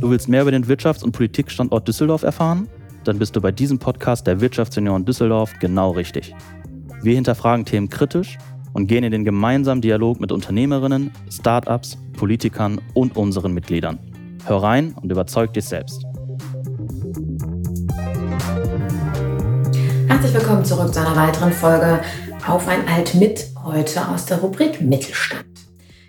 Du willst mehr über den Wirtschafts- und Politikstandort Düsseldorf erfahren? Dann bist du bei diesem Podcast der Wirtschaftsunion Düsseldorf genau richtig. Wir hinterfragen Themen kritisch und gehen in den gemeinsamen Dialog mit Unternehmerinnen, Startups, Politikern und unseren Mitgliedern. Hör rein und überzeug dich selbst. Herzlich willkommen zurück zu einer weiteren Folge Auf ein Alt mit, heute aus der Rubrik Mittelstand.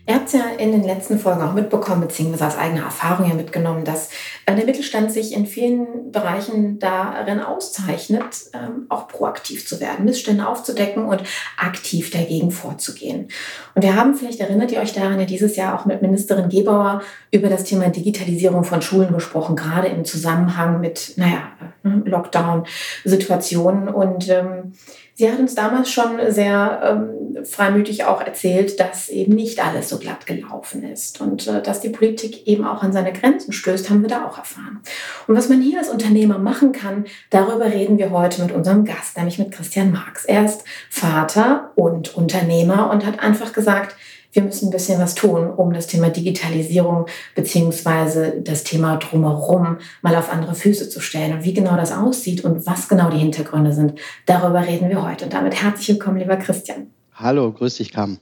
Ihr habt es ja in den letzten Folgen auch mitbekommen, beziehungsweise aus eigener Erfahrung ja mitgenommen, dass äh, der Mittelstand sich in vielen Bereichen darin auszeichnet, ähm, auch proaktiv zu werden, Missstände aufzudecken und aktiv dagegen vorzugehen. Und wir haben, vielleicht erinnert ihr euch daran, ja dieses Jahr auch mit Ministerin Gebauer über das Thema Digitalisierung von Schulen gesprochen, gerade im Zusammenhang mit, naja, äh, Lockdown-Situationen. Und ähm, Sie hat uns damals schon sehr ähm, freimütig auch erzählt, dass eben nicht alles so glatt gelaufen ist und äh, dass die Politik eben auch an seine Grenzen stößt, haben wir da auch erfahren. Und was man hier als Unternehmer machen kann, darüber reden wir heute mit unserem Gast, nämlich mit Christian Marx. Er ist Vater und Unternehmer und hat einfach gesagt, wir müssen ein bisschen was tun, um das Thema Digitalisierung beziehungsweise das Thema drumherum mal auf andere Füße zu stellen. Und wie genau das aussieht und was genau die Hintergründe sind, darüber reden wir heute. Und damit herzlich willkommen, lieber Christian. Hallo, grüß dich, Kam.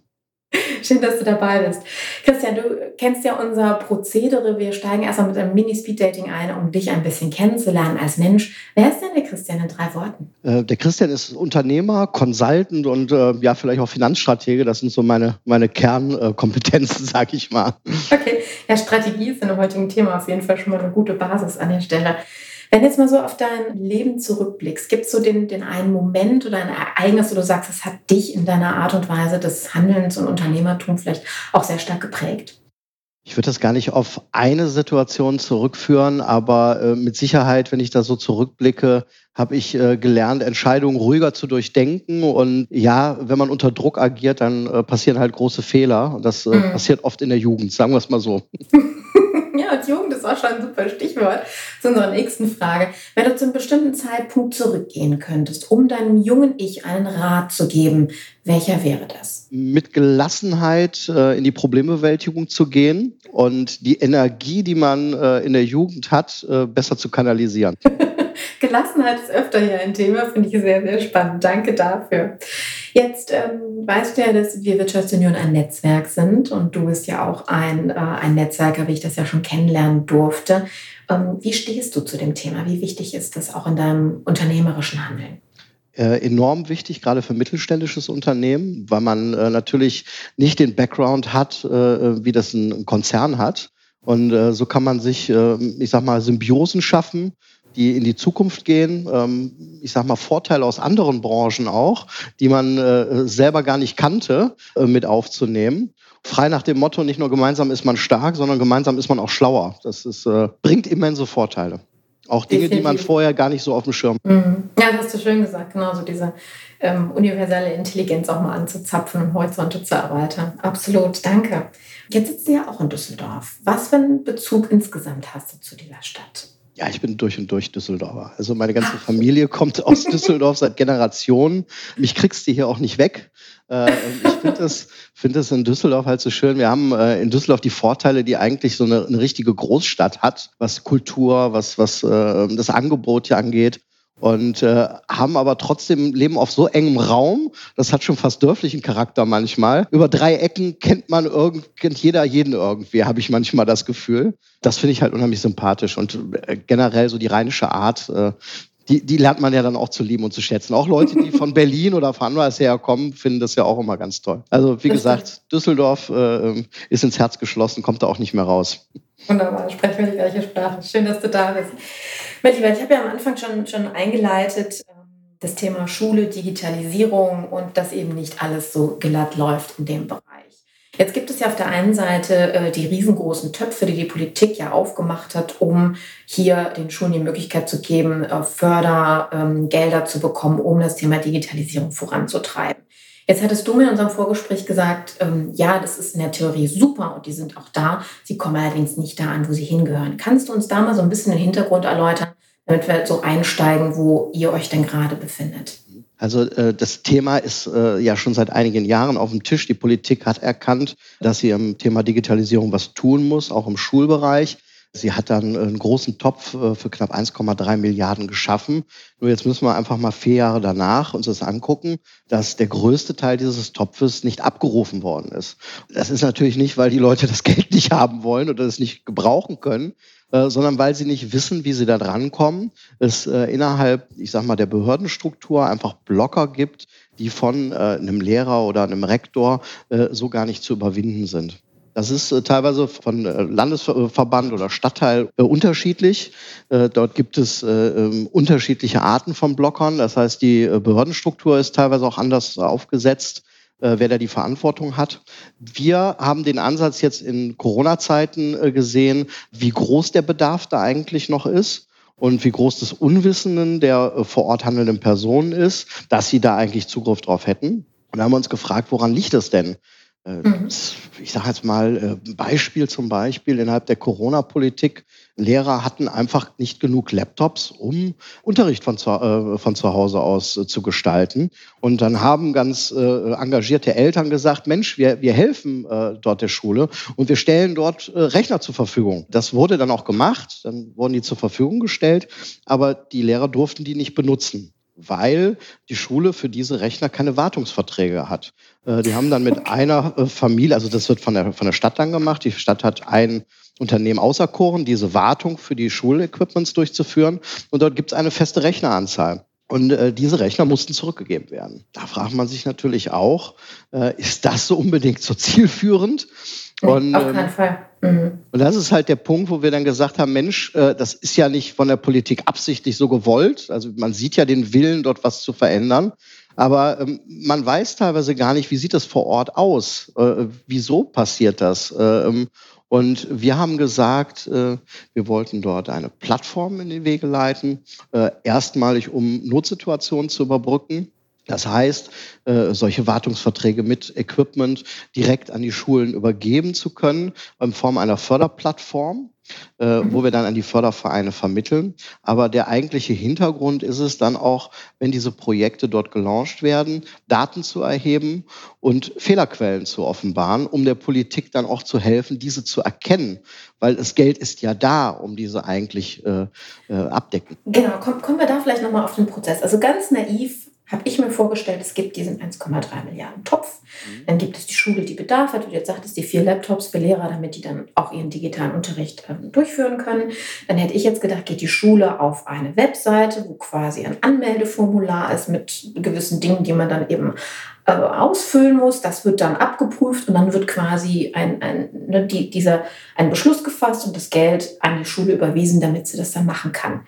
Schön, dass du dabei bist. Christian, du kennst ja unser Prozedere. Wir steigen erstmal mit einem Mini-Speed-Dating ein, um dich ein bisschen kennenzulernen als Mensch. Wer ist denn der Christian in drei Worten? Äh, der Christian ist Unternehmer, Consultant und äh, ja, vielleicht auch Finanzstratege. Das sind so meine, meine Kernkompetenzen, sag ich mal. Okay, ja, Strategie ist in dem heutigen Thema auf jeden Fall schon mal eine gute Basis an der Stelle. Wenn du jetzt mal so auf dein Leben zurückblickst, gibt es so den, den einen Moment oder ein Ereignis, wo du sagst, das hat dich in deiner Art und Weise des Handelns und Unternehmertums vielleicht auch sehr stark geprägt? Ich würde das gar nicht auf eine Situation zurückführen, aber äh, mit Sicherheit, wenn ich da so zurückblicke, habe ich äh, gelernt, Entscheidungen ruhiger zu durchdenken. Und ja, wenn man unter Druck agiert, dann äh, passieren halt große Fehler. Und das äh, mhm. passiert oft in der Jugend, sagen wir es mal so. Ja, und Jugend ist auch schon ein super Stichwort zu unserer nächsten Frage. Wenn du zu einem bestimmten Zeitpunkt zurückgehen könntest, um deinem jungen Ich einen Rat zu geben, welcher wäre das? Mit Gelassenheit äh, in die Problembewältigung zu gehen und die Energie, die man äh, in der Jugend hat, äh, besser zu kanalisieren. Gelassenheit ist öfter hier ein Thema, finde ich sehr, sehr spannend. Danke dafür. Jetzt ähm, weißt du ja, dass wir Wirtschaftsunion ein Netzwerk sind und du bist ja auch ein, äh, ein Netzwerker, wie ich das ja schon kennenlernen durfte. Ähm, wie stehst du zu dem Thema? Wie wichtig ist das auch in deinem unternehmerischen Handeln? Äh, enorm wichtig, gerade für mittelständisches Unternehmen, weil man äh, natürlich nicht den Background hat, äh, wie das ein Konzern hat. Und äh, so kann man sich, äh, ich sag mal, Symbiosen schaffen die in die Zukunft gehen. Ähm, ich sage mal Vorteile aus anderen Branchen auch, die man äh, selber gar nicht kannte, äh, mit aufzunehmen. Frei nach dem Motto, nicht nur gemeinsam ist man stark, sondern gemeinsam ist man auch schlauer. Das ist, äh, bringt immense Vorteile. Auch Dinge, die man vorher gar nicht so auf dem Schirm hat. Mhm. Ja, das hast du schön gesagt. Genau, so diese ähm, universelle Intelligenz auch mal anzuzapfen und Horizonte zu erweitern. Absolut, danke. Jetzt sitzt du ja auch in Düsseldorf. Was für einen Bezug insgesamt hast du zu dieser Stadt? Ja, ich bin durch und durch Düsseldorfer. Also meine ganze Familie kommt aus Düsseldorf seit Generationen. Mich kriegst du hier auch nicht weg. Äh, ich finde es find in Düsseldorf halt so schön. Wir haben äh, in Düsseldorf die Vorteile, die eigentlich so eine, eine richtige Großstadt hat, was Kultur, was, was äh, das Angebot hier angeht und äh, haben aber trotzdem leben auf so engem Raum. Das hat schon fast dörflichen Charakter manchmal. Über drei Ecken kennt man irgend, kennt jeder jeden irgendwie, habe ich manchmal das Gefühl. Das finde ich halt unheimlich sympathisch und äh, generell so die rheinische Art. Äh, die, die lernt man ja dann auch zu lieben und zu schätzen. Auch Leute, die von Berlin oder von anderes herkommen, finden das ja auch immer ganz toll. Also wie gesagt, Düsseldorf äh, ist ins Herz geschlossen, kommt da auch nicht mehr raus. Wunderbar, sprechen wir die gleiche Sprache. Schön, dass du da bist. Mein Lieber, ich habe ja am Anfang schon, schon eingeleitet, ähm, das Thema Schule, Digitalisierung und dass eben nicht alles so glatt läuft in dem Bereich. Jetzt gibt es ja auf der einen Seite äh, die riesengroßen Töpfe, die die Politik ja aufgemacht hat, um hier den Schulen die Möglichkeit zu geben, äh, Fördergelder ähm, zu bekommen, um das Thema Digitalisierung voranzutreiben. Jetzt hattest du mir in unserem Vorgespräch gesagt, ähm, ja, das ist in der Theorie super und die sind auch da. Sie kommen allerdings nicht da an, wo sie hingehören. Kannst du uns da mal so ein bisschen den Hintergrund erläutern, damit wir so einsteigen, wo ihr euch denn gerade befindet? Also äh, das Thema ist äh, ja schon seit einigen Jahren auf dem Tisch. Die Politik hat erkannt, dass sie im Thema Digitalisierung was tun muss, auch im Schulbereich. Sie hat dann einen großen Topf äh, für knapp 1,3 Milliarden geschaffen. Nur jetzt müssen wir einfach mal vier Jahre danach uns das angucken, dass der größte Teil dieses Topfes nicht abgerufen worden ist. Das ist natürlich nicht, weil die Leute das Geld nicht haben wollen oder es nicht gebrauchen können, äh, sondern weil sie nicht wissen, wie sie da drankommen. Es äh, innerhalb, ich sag mal, der Behördenstruktur einfach Blocker gibt, die von äh, einem Lehrer oder einem Rektor äh, so gar nicht zu überwinden sind. Das ist äh, teilweise von äh, Landesverband oder Stadtteil äh, unterschiedlich. dort gibt es ähm, unterschiedliche Arten von Blockern. Das heißt, die Behördenstruktur ist teilweise auch anders aufgesetzt wer da die Verantwortung hat. Wir haben den Ansatz jetzt in Corona-Zeiten gesehen, wie groß der Bedarf da eigentlich noch ist und wie groß das Unwissenden der vor Ort handelnden Personen ist, dass sie da eigentlich Zugriff drauf hätten. Und da haben wir uns gefragt, woran liegt das denn? Äh, mhm. Ich sage jetzt mal, äh, Beispiel zum Beispiel innerhalb der Corona-Politik. Lehrer hatten einfach nicht genug Laptops, um Unterricht von zu, äh, von zu Hause aus zu gestalten. Und dann haben ganz engagierte Eltern gesagt, Mensch, wir, wir helfen dort der Schule und wir stellen dort Rechner zur Verfügung. Das wurde dann auch gemacht, dann wurden die zur Verfügung gestellt, aber die Lehrer durften die nicht benutzen weil die Schule für diese Rechner keine Wartungsverträge hat. Äh, die haben dann mit einer äh, Familie, also das wird von der, von der Stadt dann gemacht, die Stadt hat ein Unternehmen auserkoren, diese Wartung für die Schulequipments durchzuführen und dort gibt es eine feste Rechneranzahl. Und äh, diese Rechner mussten zurückgegeben werden. Da fragt man sich natürlich auch, äh, ist das so unbedingt so zielführend? Und, Auf keinen ähm, Fall. Mhm. Und das ist halt der Punkt, wo wir dann gesagt haben, Mensch, äh, das ist ja nicht von der Politik absichtlich so gewollt. Also man sieht ja den Willen, dort was zu verändern. Aber ähm, man weiß teilweise gar nicht, wie sieht das vor Ort aus? Äh, wieso passiert das? Äh, ähm, und wir haben gesagt, wir wollten dort eine Plattform in die Wege leiten, erstmalig um Notsituationen zu überbrücken. Das heißt, äh, solche Wartungsverträge mit Equipment direkt an die Schulen übergeben zu können in Form einer Förderplattform, äh, wo wir dann an die Fördervereine vermitteln. Aber der eigentliche Hintergrund ist es dann auch, wenn diese Projekte dort gelauncht werden, Daten zu erheben und Fehlerquellen zu offenbaren, um der Politik dann auch zu helfen, diese zu erkennen. Weil das Geld ist ja da, um diese eigentlich äh, äh, abdecken. Genau, kommen wir da vielleicht nochmal auf den Prozess. Also ganz naiv habe ich mir vorgestellt, es gibt diesen 1,3 Milliarden Topf. Mhm. Dann gibt es die Schule, die Bedarf hat. Und jetzt sagt es die vier Laptops für Lehrer, damit die dann auch ihren digitalen Unterricht ähm, durchführen können. Dann hätte ich jetzt gedacht, geht die Schule auf eine Webseite, wo quasi ein Anmeldeformular ist mit gewissen Dingen, die man dann eben äh, ausfüllen muss. Das wird dann abgeprüft und dann wird quasi ein, ein, ne, die, dieser, ein Beschluss gefasst und das Geld an die Schule überwiesen, damit sie das dann machen kann.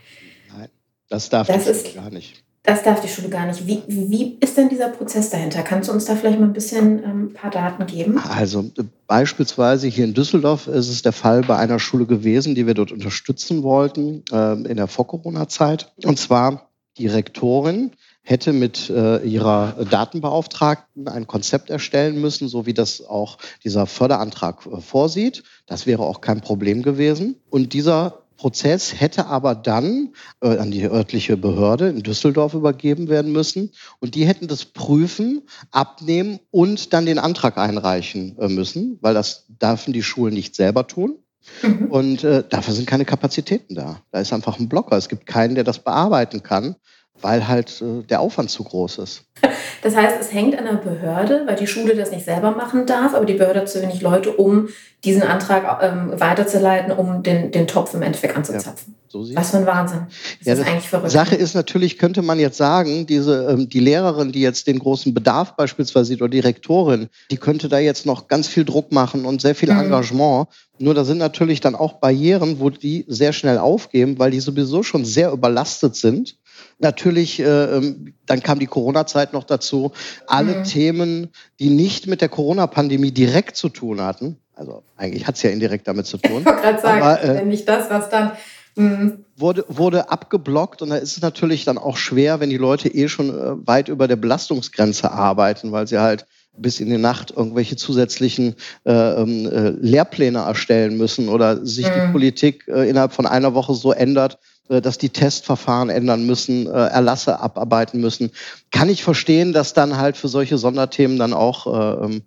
Nein, das darf das ist, gar nicht. Das darf die Schule gar nicht. Wie, wie ist denn dieser Prozess dahinter? Kannst du uns da vielleicht mal ein bisschen ähm, ein paar Daten geben? Also äh, beispielsweise hier in Düsseldorf ist es der Fall bei einer Schule gewesen, die wir dort unterstützen wollten äh, in der Vor-Corona-Zeit. Und zwar die Rektorin hätte mit äh, ihrer Datenbeauftragten ein Konzept erstellen müssen, so wie das auch dieser Förderantrag äh, vorsieht. Das wäre auch kein Problem gewesen. Und dieser Prozess hätte aber dann äh, an die örtliche Behörde in Düsseldorf übergeben werden müssen. Und die hätten das prüfen, abnehmen und dann den Antrag einreichen äh, müssen, weil das dürfen die Schulen nicht selber tun. Mhm. Und äh, dafür sind keine Kapazitäten da. Da ist einfach ein Blocker. Es gibt keinen, der das bearbeiten kann weil halt äh, der Aufwand zu groß ist. Das heißt, es hängt an der Behörde, weil die Schule das nicht selber machen darf, aber die Behörde hat zu wenig Leute, um diesen Antrag ähm, weiterzuleiten, um den, den Topf im Endeffekt anzuzapfen. Ja, so Was für ein Wahnsinn. Das ja, ist eigentlich verrückt. Sache ist natürlich, könnte man jetzt sagen, diese, ähm, die Lehrerin, die jetzt den großen Bedarf beispielsweise sieht, oder die Rektorin, die könnte da jetzt noch ganz viel Druck machen und sehr viel mhm. Engagement. Nur da sind natürlich dann auch Barrieren, wo die sehr schnell aufgeben, weil die sowieso schon sehr überlastet sind Natürlich, äh, ähm, dann kam die Corona-Zeit noch dazu. Alle mhm. Themen, die nicht mit der Corona-Pandemie direkt zu tun hatten, also eigentlich hat es ja indirekt damit zu tun. Ich wollte gerade sagen, aber, äh, nicht das, was dann mhm. wurde, wurde abgeblockt und da ist es natürlich dann auch schwer, wenn die Leute eh schon äh, weit über der Belastungsgrenze arbeiten, weil sie halt bis in die Nacht irgendwelche zusätzlichen äh, ähm, äh, Lehrpläne erstellen müssen oder sich mhm. die Politik äh, innerhalb von einer Woche so ändert, dass die Testverfahren ändern müssen, äh, Erlasse abarbeiten müssen. Kann ich verstehen, dass dann halt für solche Sonderthemen dann auch äh, ähm,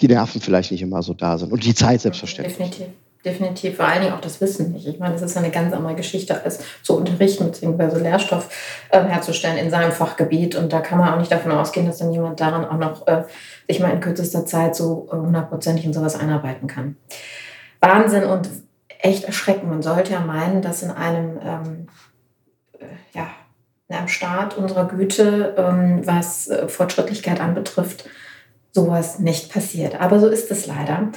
die Nerven vielleicht nicht immer so da sind und die Zeit selbstverständlich. Definitiv. definitiv. Vor allen Dingen auch das Wissen nicht. Ich meine, das ist eine ganz andere Geschichte, als zu unterrichten bzw. Lehrstoff äh, herzustellen in seinem Fachgebiet. Und da kann man auch nicht davon ausgehen, dass dann jemand daran auch noch äh, sich mal in kürzester Zeit so äh, hundertprozentig in sowas einarbeiten kann. Wahnsinn und echt erschreckend. Man sollte ja meinen, dass in einem, ähm, äh, ja, in einem Staat unserer Güte, ähm, was äh, Fortschrittlichkeit anbetrifft, sowas nicht passiert. Aber so ist es leider.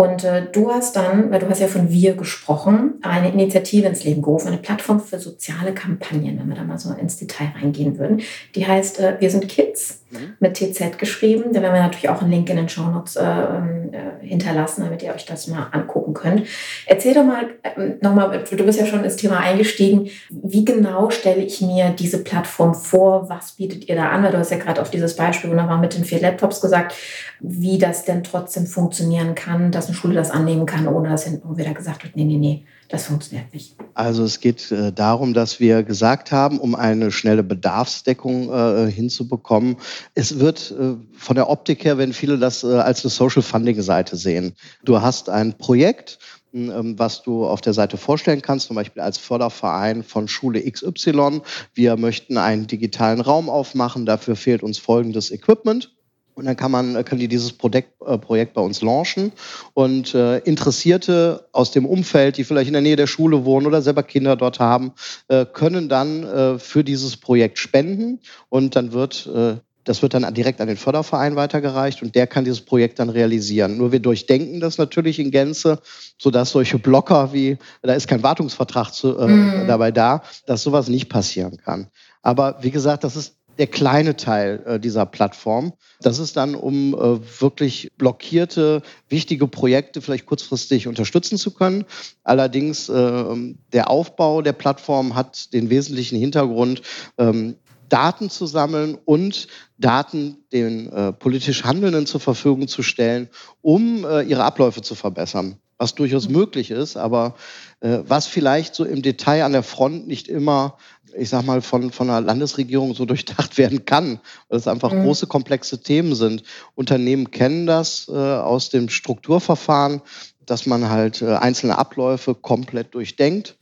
Und äh, du hast dann, weil du hast ja von Wir gesprochen, eine Initiative ins Leben gerufen, eine Plattform für soziale Kampagnen, wenn wir da mal so ins Detail reingehen würden. Die heißt äh, Wir sind Kids mhm. mit TZ geschrieben. Da werden wir natürlich auch einen Link in den Show Notes äh, ähm, äh, hinterlassen, damit ihr euch das mal angucken könnt. Erzähl doch mal äh, nochmal, du bist ja schon ins Thema eingestiegen. Wie genau stelle ich mir diese Plattform vor? Was bietet ihr da an? Weil du hast ja gerade auf dieses Beispiel nochmal mit den vier Laptops gesagt, wie das denn trotzdem funktionieren kann, dass eine Schule das annehmen kann, ohne dass hinten wieder gesagt wird, nee, nee, nee, das funktioniert nicht. Also es geht äh, darum, dass wir gesagt haben, um eine schnelle Bedarfsdeckung äh, hinzubekommen, es wird äh, von der Optik her, wenn viele das als eine Social Funding Seite sehen. Du hast ein Projekt, ähm, was du auf der Seite vorstellen kannst, zum Beispiel als Förderverein von Schule XY. Wir möchten einen digitalen Raum aufmachen, dafür fehlt uns folgendes Equipment. Und dann kann man, können die dieses Projekt, äh, Projekt bei uns launchen. Und äh, Interessierte aus dem Umfeld, die vielleicht in der Nähe der Schule wohnen oder selber Kinder dort haben, äh, können dann äh, für dieses Projekt spenden. Und dann wird äh, das wird dann direkt an den Förderverein weitergereicht und der kann dieses Projekt dann realisieren. Nur wir durchdenken das natürlich in Gänze, sodass solche Blocker wie, da ist kein Wartungsvertrag zu, äh, mm. dabei da, dass sowas nicht passieren kann. Aber wie gesagt, das ist der kleine Teil äh, dieser Plattform. Das ist dann, um äh, wirklich blockierte, wichtige Projekte vielleicht kurzfristig unterstützen zu können. Allerdings äh, der Aufbau der Plattform hat den wesentlichen Hintergrund, ähm, Daten zu sammeln und Daten den äh, politisch Handelnden zur Verfügung zu stellen, um äh, ihre Abläufe zu verbessern. Was durchaus möglich ist, aber äh, was vielleicht so im Detail an der Front nicht immer ich sag mal, von, von einer Landesregierung so durchdacht werden kann, weil es einfach mhm. große, komplexe Themen sind. Unternehmen kennen das äh, aus dem Strukturverfahren, dass man halt äh, einzelne Abläufe komplett durchdenkt.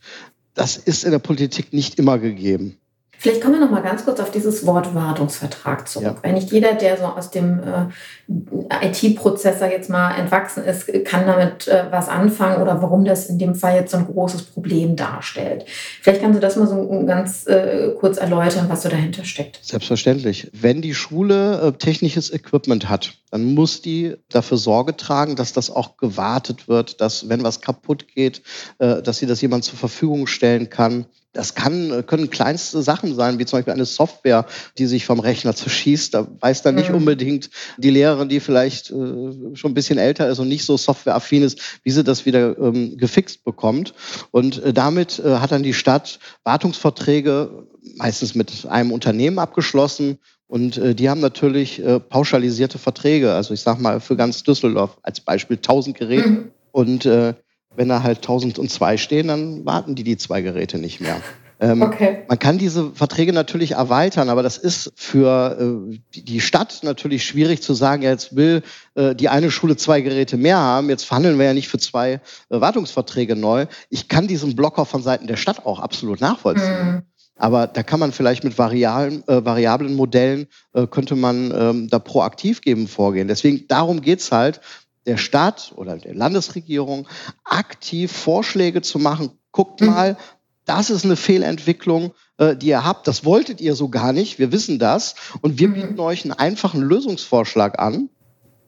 Das ist in der Politik nicht immer gegeben. Vielleicht kommen wir noch mal ganz kurz auf dieses Wort Wartungsvertrag zurück. Ja. Wenn nicht jeder, der so aus dem äh, IT-Prozessor jetzt mal entwachsen ist, kann damit äh, was anfangen oder warum das in dem Fall jetzt so ein großes Problem darstellt. Vielleicht kannst du das mal so ganz äh, kurz erläutern, was so dahinter steckt. Selbstverständlich. Wenn die Schule äh, technisches Equipment hat, dann muss die dafür Sorge tragen, dass das auch gewartet wird, dass wenn was kaputt geht, äh, dass sie das jemand zur Verfügung stellen kann das kann, können kleinste Sachen sein, wie zum Beispiel eine Software, die sich vom Rechner zerschießt. Da weiß dann nicht mhm. unbedingt die Lehrerin, die vielleicht äh, schon ein bisschen älter ist und nicht so softwareaffin ist, wie sie das wieder ähm, gefixt bekommt. Und äh, damit äh, hat dann die Stadt Wartungsverträge meistens mit einem Unternehmen abgeschlossen. Und äh, die haben natürlich äh, pauschalisierte Verträge. Also ich sage mal für ganz Düsseldorf als Beispiel 1000 Geräte. Mhm. Und äh, wenn da halt 1002 stehen, dann warten die die zwei Geräte nicht mehr. Ähm, okay. Man kann diese Verträge natürlich erweitern, aber das ist für äh, die Stadt natürlich schwierig zu sagen, ja, jetzt will äh, die eine Schule zwei Geräte mehr haben, jetzt verhandeln wir ja nicht für zwei äh, Wartungsverträge neu. Ich kann diesen Blocker von Seiten der Stadt auch absolut nachvollziehen. Mhm. Aber da kann man vielleicht mit variablen, äh, variablen Modellen, äh, könnte man ähm, da proaktiv geben vorgehen. Deswegen, darum geht's halt, der Stadt oder der Landesregierung aktiv Vorschläge zu machen. Guckt mhm. mal, das ist eine Fehlentwicklung, äh, die ihr habt. Das wolltet ihr so gar nicht. Wir wissen das. Und wir mhm. bieten euch einen einfachen Lösungsvorschlag an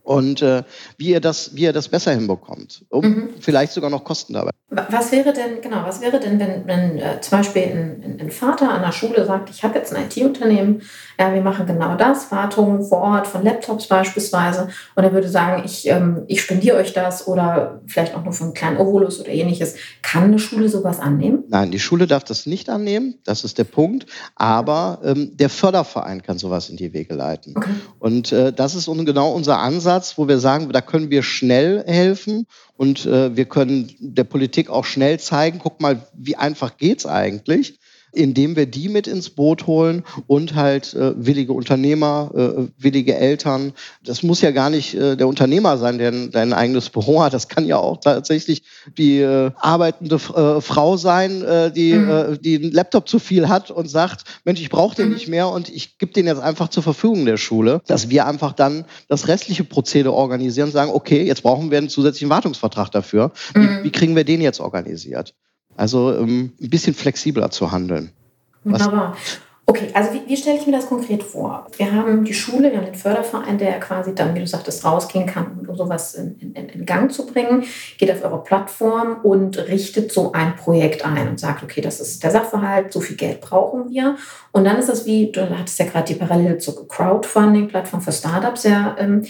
und äh, wie, ihr das, wie ihr das besser hinbekommt. Um mhm. vielleicht sogar noch Kosten dabei. Was wäre denn, genau, was wäre denn, wenn, wenn äh, zum Beispiel ein, ein, Vater an der Schule sagt, ich habe jetzt ein IT-Unternehmen, ja, wir machen genau das, Wartung vor Ort von Laptops beispielsweise, und er würde sagen, ich, ähm, ich spendiere euch das oder vielleicht auch nur für einen kleinen Ovolus oder ähnliches. Kann eine Schule sowas annehmen? Nein, die Schule darf das nicht annehmen, das ist der Punkt, aber ähm, der Förderverein kann sowas in die Wege leiten. Okay. Und äh, das ist genau unser Ansatz, wo wir sagen, da können wir schnell helfen und äh, wir können der Politik auch schnell zeigen, guck mal, wie einfach geht's eigentlich. Indem wir die mit ins Boot holen und halt äh, willige Unternehmer, äh, willige Eltern. Das muss ja gar nicht äh, der Unternehmer sein, der ein, der ein, eigenes Büro hat. Das kann ja auch tatsächlich die äh, arbeitende äh, Frau sein, äh, die, mhm. die einen Laptop zu viel hat und sagt, Mensch, ich brauche den mhm. nicht mehr und ich gebe den jetzt einfach zur Verfügung der Schule, dass wir einfach dann das restliche Prozedere organisieren und sagen, okay, jetzt brauchen wir einen zusätzlichen Wartungsvertrag dafür. Mhm. Wie, wie, kriegen wir den jetzt organisiert? Also ähm, ein bisschen flexibler zu handeln. Wunderbar. Okay, also wie, wie stelle ich mir das konkret vor? Wir haben die Schule, wir haben den Förderverein, der quasi dann, wie du sagtest, rausgehen kann, um sowas in, in, in Gang zu bringen, geht auf eure Plattform und richtet so ein Projekt ein und sagt, okay, das ist der Sachverhalt, so viel Geld brauchen wir. Und dann ist das wie, du hattest ja gerade die Parallele zur Crowdfunding-Plattform für Startups ja ähm,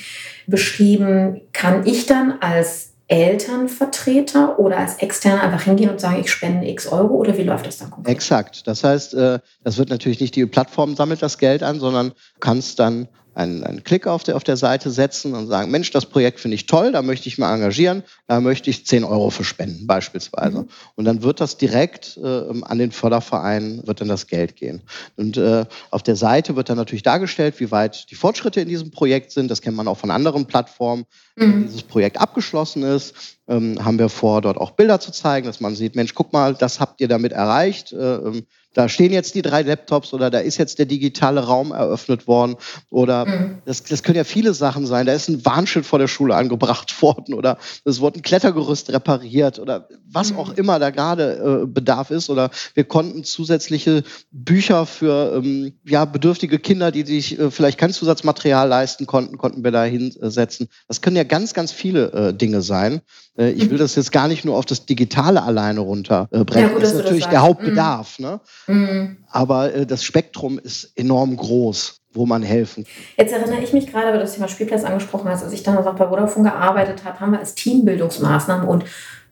beschrieben, kann ich dann als Elternvertreter oder als Externer einfach hingehen und sagen, ich spende x Euro oder wie läuft das dann konkret? Exakt. Das heißt, äh, das wird natürlich nicht die Plattform sammelt das Geld an, sondern kannst dann einen, einen Klick auf der, auf der Seite setzen und sagen, Mensch, das Projekt finde ich toll, da möchte ich mal engagieren, da möchte ich 10 Euro für spenden beispielsweise. Mhm. Und dann wird das direkt äh, an den Förderverein, wird dann das Geld gehen. Und äh, auf der Seite wird dann natürlich dargestellt, wie weit die Fortschritte in diesem Projekt sind. Das kennt man auch von anderen Plattformen. Mhm. Wenn dieses Projekt abgeschlossen ist, ähm, haben wir vor, dort auch Bilder zu zeigen, dass man sieht, Mensch, guck mal, das habt ihr damit erreicht. Äh, ähm, da stehen jetzt die drei Laptops oder da ist jetzt der digitale Raum eröffnet worden oder mhm. das, das können ja viele Sachen sein. Da ist ein Warnschild vor der Schule angebracht worden oder es wurde ein Klettergerüst repariert oder was mhm. auch immer da gerade äh, Bedarf ist oder wir konnten zusätzliche Bücher für ähm, ja, bedürftige Kinder, die sich äh, vielleicht kein Zusatzmaterial leisten konnten, konnten wir da hinsetzen. Das können ja ganz, ganz viele äh, Dinge sein. Äh, ich will das jetzt gar nicht nur auf das Digitale alleine runterbrechen. Ja, gut, das ist natürlich der Hauptbedarf. Mhm. Ne? Mhm. Aber äh, das Spektrum ist enorm groß wo man helfen kann. Jetzt erinnere ich mich gerade, weil du das Thema Spielplatz angesprochen hast, als ich dann noch bei Vodafone gearbeitet habe, haben wir als Teambildungsmaßnahmen und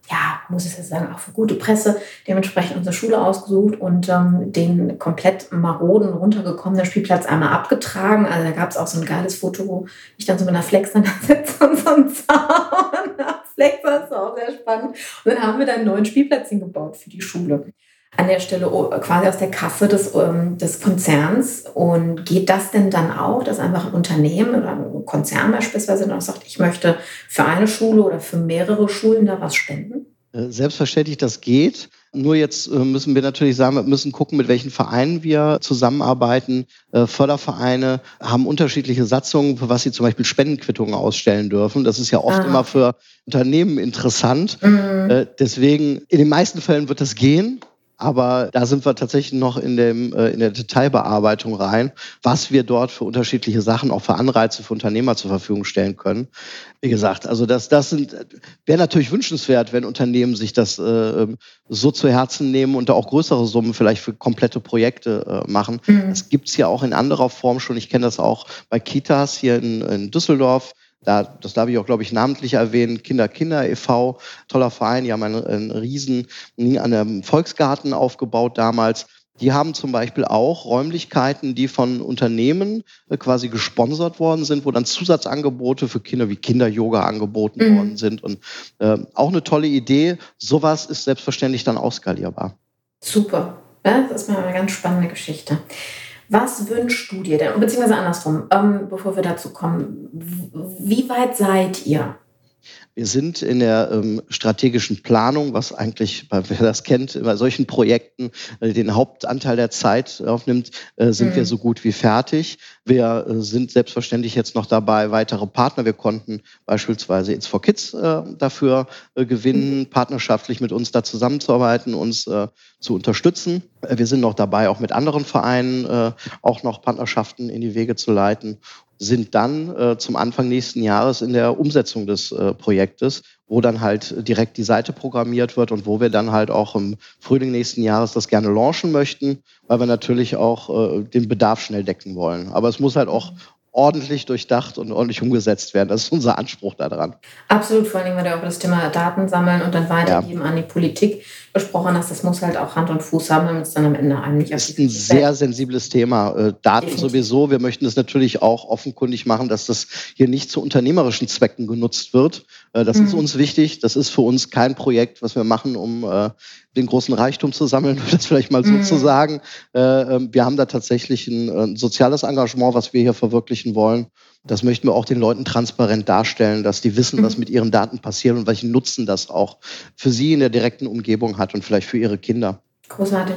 ja, muss ich jetzt sagen, auch für gute Presse dementsprechend unsere Schule ausgesucht und ähm, den komplett maroden, runtergekommenen Spielplatz einmal abgetragen. Also da gab es auch so ein geiles Foto, wo ich dann so mit einer Flex dann sitze und so ein Zaun. Flex war auch sehr spannend. Und dann haben wir da einen neuen Spielplatz hingebaut für die Schule an der Stelle oh, quasi aus der Kasse des, ähm, des Konzerns. Und geht das denn dann auch, dass einfach ein Unternehmen oder ein Konzern beispielsweise dann auch sagt, ich möchte für eine Schule oder für mehrere Schulen da was spenden? Äh, selbstverständlich, das geht. Nur jetzt äh, müssen wir natürlich sagen, wir müssen gucken, mit welchen Vereinen wir zusammenarbeiten. Äh, Fördervereine haben unterschiedliche Satzungen, für was sie zum Beispiel Spendenquittungen ausstellen dürfen. Das ist ja oft Aha. immer für Unternehmen interessant. Mhm. Deswegen, in den meisten Fällen wird das gehen. Aber da sind wir tatsächlich noch in, dem, äh, in der Detailbearbeitung rein, was wir dort für unterschiedliche Sachen, auch für Anreize für Unternehmer zur Verfügung stellen können. Wie gesagt, also das, das sind, wäre natürlich wünschenswert, wenn Unternehmen sich das äh, so zu Herzen nehmen und da auch größere Summen vielleicht für komplette Projekte äh, machen. Mhm. Das gibt's ja auch in anderer Form schon. Ich kenne das auch bei Kitas hier in, in Düsseldorf da, das darf ich auch, glaube ich, namentlich erwähnen, Kinder Kinder e.V., toller Verein, die haben einen, einen riesen an einem Volksgarten aufgebaut damals. Die haben zum Beispiel auch Räumlichkeiten, die von Unternehmen äh, quasi gesponsert worden sind, wo dann Zusatzangebote für Kinder wie Kinder-Yoga angeboten mhm. worden sind. Und äh, auch eine tolle Idee. Sowas ist selbstverständlich dann ausskalierbar. Super. Das ist mal eine ganz spannende Geschichte. Was wünschst du dir denn? Beziehungsweise andersrum, ähm, bevor wir dazu kommen, wie weit seid ihr? Wir sind in der ähm, strategischen Planung, was eigentlich, wer das kennt, bei solchen Projekten äh, den Hauptanteil der Zeit aufnimmt, äh, sind mhm. wir so gut wie fertig. Wir äh, sind selbstverständlich jetzt noch dabei, weitere Partner. Wir konnten beispielsweise It's for Kids äh, dafür äh, gewinnen, mhm. partnerschaftlich mit uns da zusammenzuarbeiten, uns äh, zu unterstützen. Wir sind noch dabei, auch mit anderen Vereinen auch noch Partnerschaften in die Wege zu leiten sind dann äh, zum Anfang nächsten Jahres in der Umsetzung des äh, Projektes, wo dann halt direkt die Seite programmiert wird und wo wir dann halt auch im Frühling nächsten Jahres das gerne launchen möchten, weil wir natürlich auch äh, den Bedarf schnell decken wollen. Aber es muss halt auch ordentlich durchdacht und ordentlich umgesetzt werden. Das ist unser Anspruch daran. Absolut, vor allem, weil du auch das Thema Daten sammeln und dann weitergeben ja. an die Politik besprochen hast. Das muss halt auch Hand und Fuß haben, damit es dann am Ende einem nicht Das ist ein sehr sensibles Thema. Äh, Daten Definitiv. sowieso. Wir möchten es natürlich auch offenkundig machen, dass das hier nicht zu unternehmerischen Zwecken genutzt wird. Äh, das mhm. ist uns wichtig. Das ist für uns kein Projekt, was wir machen, um äh, den großen Reichtum zu sammeln, das vielleicht mal so mhm. zu sagen. Äh, ähm, wir haben da tatsächlich ein, ein, soziales Engagement, was wir hier verwirklichen wollen. Das möchten wir auch den Leuten transparent darstellen, dass die wissen, was mhm. mit ihren Daten passiert und welchen Nutzen das auch für sie in der direkten Umgebung hat und vielleicht für ihre Kinder. Großartig.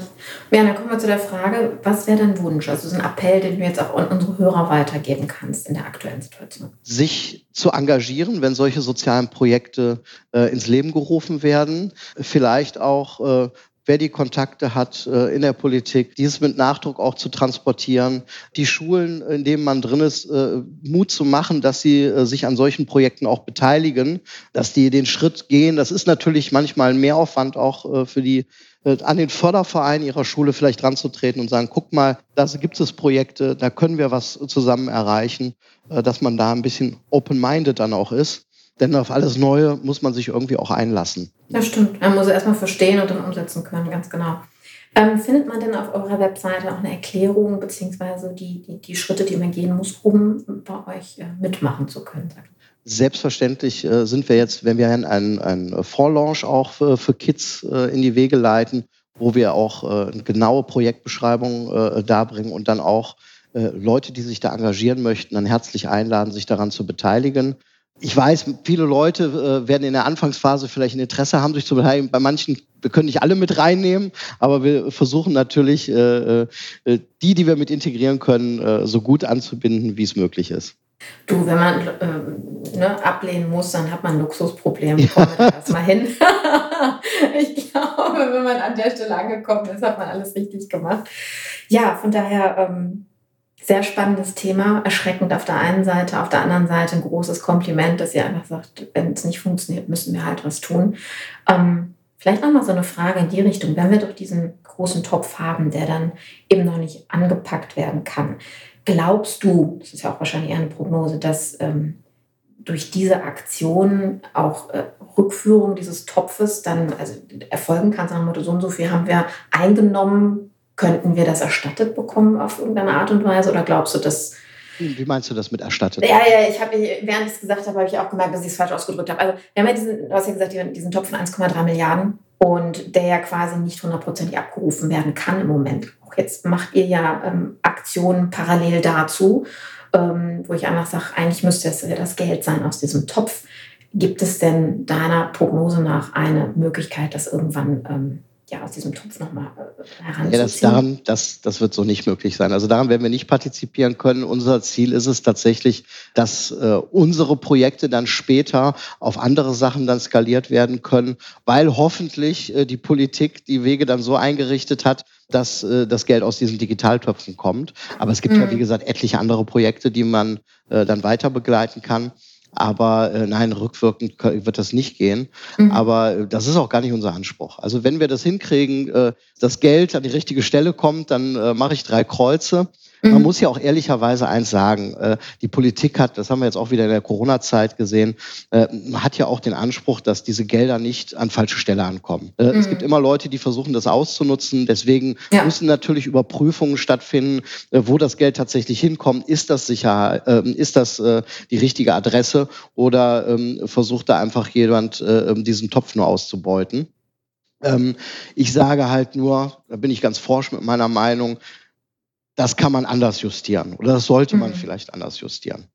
Dann kommen wir zu der Frage, was wäre dein Wunsch? Also so ein Appell, den du jetzt auch an unsere Hörer weitergeben kannst in der aktuellen Situation. Sich zu engagieren, wenn solche sozialen Projekte äh, ins Leben gerufen werden. Vielleicht auch äh, wer die Kontakte hat äh, in der Politik, dieses mit Nachdruck auch zu transportieren, die Schulen, in denen man drin ist, äh, Mut zu machen, dass sie äh, sich an solchen Projekten auch beteiligen, dass die den Schritt gehen. Das ist natürlich manchmal ein Mehraufwand auch für die an den Förderverein ihrer Schule vielleicht ranzutreten und sagen, guck mal, da gibt es Projekte, da können wir was zusammen erreichen, dass man da ein bisschen open-minded dann auch ist. Denn auf alles Neue muss man sich irgendwie auch einlassen. Das stimmt. Man muss erstmal verstehen und dann umsetzen können, ganz genau. Ähm, findet man denn auf eurer Webseite auch eine Erklärung beziehungsweise die, die, die Schritte, die man gehen muss, um bei euch äh, mitmachen zu können? Selbstverständlich äh, sind wir jetzt, wenn wir einen, einen Vorlaunch auch für, für Kids äh, in die Wege leiten, wo wir auch äh, genaue Projektbeschreibung äh, darbringen und dann auch äh, Leute, die sich da engagieren möchten, dann herzlich einladen, sich daran zu beteiligen ich weiß, viele Leute äh, werden in der Anfangsphase vielleicht ein Interesse haben, sich zu beteiligen. Bei manchen, wir können nicht alle mit reinnehmen, aber wir versuchen natürlich, die, die wir mit integrieren können, so gut anzubinden, wie es möglich ist. Du, wenn man äh, ne, ablehnen muss, dann hat man ein Luxusproblem. Kommen wir da erstmal hin. ich glaube, wenn man an der Stelle angekommen ist, hat man alles richtig gemacht. Ja, von daher ähm, sehr spannendes Thema, erschreckend auf der einen Seite, auf der anderen Seite ein großes Kompliment, dass ihr einfach sagt, wenn es nicht funktioniert, müssen wir halt was tun. Ähm, vielleicht nochmal so eine Frage in die Richtung, wenn wir doch diesen großen Topf haben, der dann eben noch nicht angepackt werden kann, glaubst du, das ist ja auch wahrscheinlich eher eine Prognose, dass ähm, durch diese Aktion auch äh, Rückführung dieses Topfes dann also erfolgen kann, sagen wir so und so viel haben wir eingenommen, Könnten wir das erstattet bekommen auf irgendeine Art und Weise? Oder glaubst du, dass. Wie meinst du das mit erstattet? Ja, ja, ich habe, während ich es gesagt habe, habe ich auch gemerkt, dass ich es falsch ausgedrückt habe. Also, wir haben ja diesen, du hast ja gesagt, diesen Topf von 1,3 Milliarden und der ja quasi nicht hundertprozentig abgerufen werden kann im Moment. Jetzt macht ihr ja ähm, Aktionen parallel dazu, ähm, wo ich einfach sage, eigentlich müsste es ja das Geld sein aus diesem Topf. Gibt es denn deiner Prognose nach eine Möglichkeit, dass irgendwann ähm, ja, aus diesem Topf nochmal äh, heranzuziehen? Ja, das, daran, das, das wird so nicht möglich sein. Also daran werden wir nicht partizipieren können. Unser Ziel ist es tatsächlich, dass äh, unsere Projekte dann später auf andere Sachen dann skaliert werden können, weil hoffentlich äh, die Politik die Wege dann so eingerichtet hat, dass äh, das Geld aus diesen Digitaltöpfen kommt. Aber es gibt mhm. ja, wie gesagt, etliche andere Projekte, die man äh, dann weiter begleiten kann. Aber äh, nein, rückwirkend wird das nicht gehen. Mhm. Aber äh, das ist auch gar nicht unser Anspruch. Also wenn wir das hinkriegen, äh, das Geld an die richtige Stelle kommt, dann äh, mache ich drei Kreuze. Mhm. Man muss ja auch ehrlicherweise eins sagen, äh, die Politik hat, das haben wir jetzt auch wieder in der Corona-Zeit gesehen, äh, hat ja auch den Anspruch, dass diese Gelder nicht an falsche Stelle ankommen. Äh, mhm. Es gibt immer Leute, die versuchen, das auszunutzen. Deswegen ja. müssen natürlich Überprüfungen stattfinden, wo das Geld tatsächlich hinkommt. Ist das sicher, ähm, ist das die richtige Adresse oder ähm, versucht da einfach jemand ähm, diesen Topf nur auszubeuten? ich sage halt nur, da bin ich ganz forsch mit meiner Meinung, das kann man anders justieren oder das sollte man mhm. vielleicht anders justieren.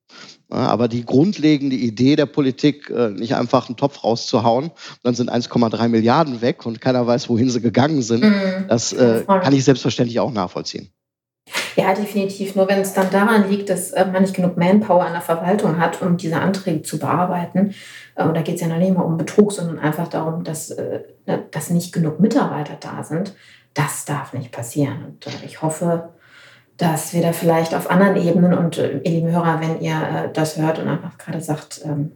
aber die grundlegende Idee der Politik, äh, nicht einfach einen Topf rauszuhauen, dann sind 1,3 Milliarden weg und keiner weiß, wohin sie gegangen sind, mhm. das äh, kann ich selbstverständlich auch nachvollziehen. Ja, definitiv. Nur wenn es dann daran liegt, dass äh, man nicht genug Manpower an der Verwaltung hat, um diese Anträge zu bearbeiten, und da geht es ja noch nicht mal um Betrug, sondern einfach darum, dass, ne, dass nicht genug Mitarbeiter da sind, das darf nicht passieren. Und ich hoffe, dass wir da vielleicht auf anderen Ebenen und äh, ihr lieben Hörer, wenn ihr äh, das hört und einfach gerade sagt, ähm,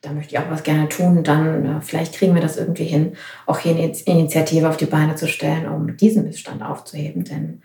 da möchte ich auch was gerne tun, dann äh, vielleicht kriegen wir das irgendwie hin, auch hier eine Initiative auf die Beine zu stellen, um diesen Missstand aufzuheben. Denn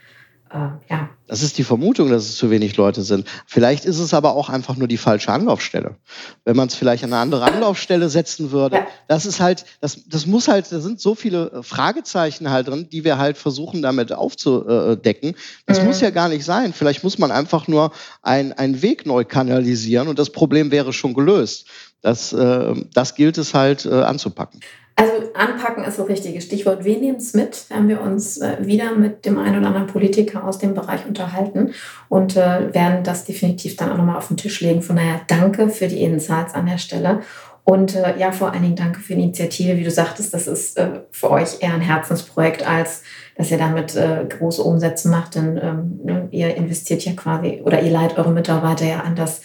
ja. Das ist die Vermutung, dass es zu wenig Leute sind. Vielleicht ist es aber auch einfach nur die falsche Anlaufstelle. Wenn man es vielleicht an eine andere Anlaufstelle setzen würde, ja. das ist halt, das, das muss halt, da sind so viele äh, Fragezeichen halt drin, die wir halt versuchen damit aufzudecken. Das mhm. muss ja gar nicht sein. Vielleicht muss man einfach nur einen Weg neu kanalisieren und das Problem wäre schon gelöst. Das, äh, das gilt es halt äh, anzupacken. Also anpacken ist das richtige Stichwort. Wir nehmen es mit, wenn wir uns äh, wieder mit dem einen oder anderen Politiker aus dem Bereich unterhalten und äh, werden das definitiv dann auch nochmal auf den Tisch legen. Von daher danke für die Insights an der Stelle. Und äh, ja, vor allen Dingen danke für die Initiative. Wie du sagtest, das ist für euch eher ein Herzensprojekt als dass ihr damit äh, große Umsätze macht, denn ähm, ne, ihr investiert ja quasi oder ihr leitet eure Mitarbeiter ja an das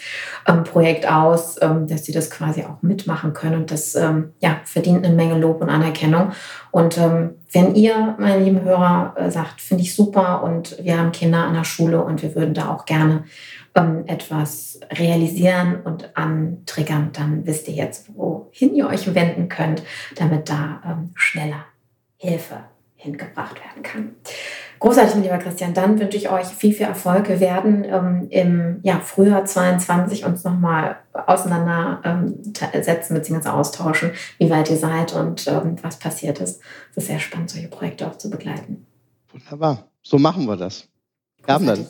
ähm, Projekt aus, ähm, dass sie das quasi auch mitmachen können und das ähm, ja, verdient eine Menge Lob und Anerkennung. Und ähm, wenn ihr, meine lieben Hörer, äh, sagt, finde ich super und wir haben Kinder an der Schule und wir würden da auch gerne ähm, etwas realisieren und antriggern, dann wisst ihr jetzt, wohin ihr euch wenden könnt, damit da schneller Hilfe hingebracht werden kann. Großartig, mein lieber Christian. Dann wünsche ich euch viel, viel Erfolg. Wir werden ähm, im ja, Frühjahr 22 uns nochmal auseinandersetzen ähm, bzw. austauschen, wie weit ihr seid und ähm, was passiert ist. Es ist sehr spannend, solche Projekte auch zu begleiten. Wunderbar. So machen wir das. Wir haben dann.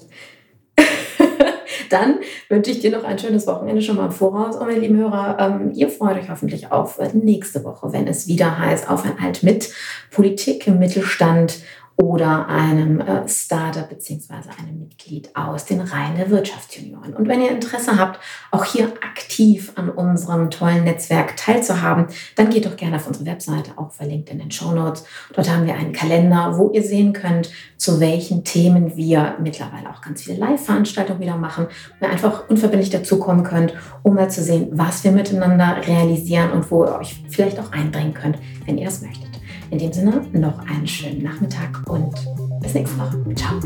Dann wünsche ich dir noch ein schönes Wochenende schon mal im Voraus. Und meine lieben Hörer, ähm, ihr freut euch hoffentlich auf nächste Woche, wenn es wieder heißt, auf ein Alt mit Politik im Mittelstand oder einem äh, Startup beziehungsweise einem Mitglied aus den Reihen der Wirtschaftsjunioren. Und wenn ihr Interesse habt, auch hier aktiv an unserem tollen Netzwerk teilzuhaben, dann geht doch gerne auf unsere Webseite, auch verlinkt in den Show Notes. Dort haben wir einen Kalender, wo ihr sehen könnt, zu welchen Themen wir mittlerweile auch ganz viele Live-Veranstaltungen wieder machen, wo ihr einfach unverbindlich dazukommen könnt, um mal zu sehen, was wir miteinander realisieren und wo ihr euch vielleicht auch einbringen könnt, wenn ihr das möchtet. In dem Sinne, noch einen schönen Nachmittag und bis nächste Woche. Ciao.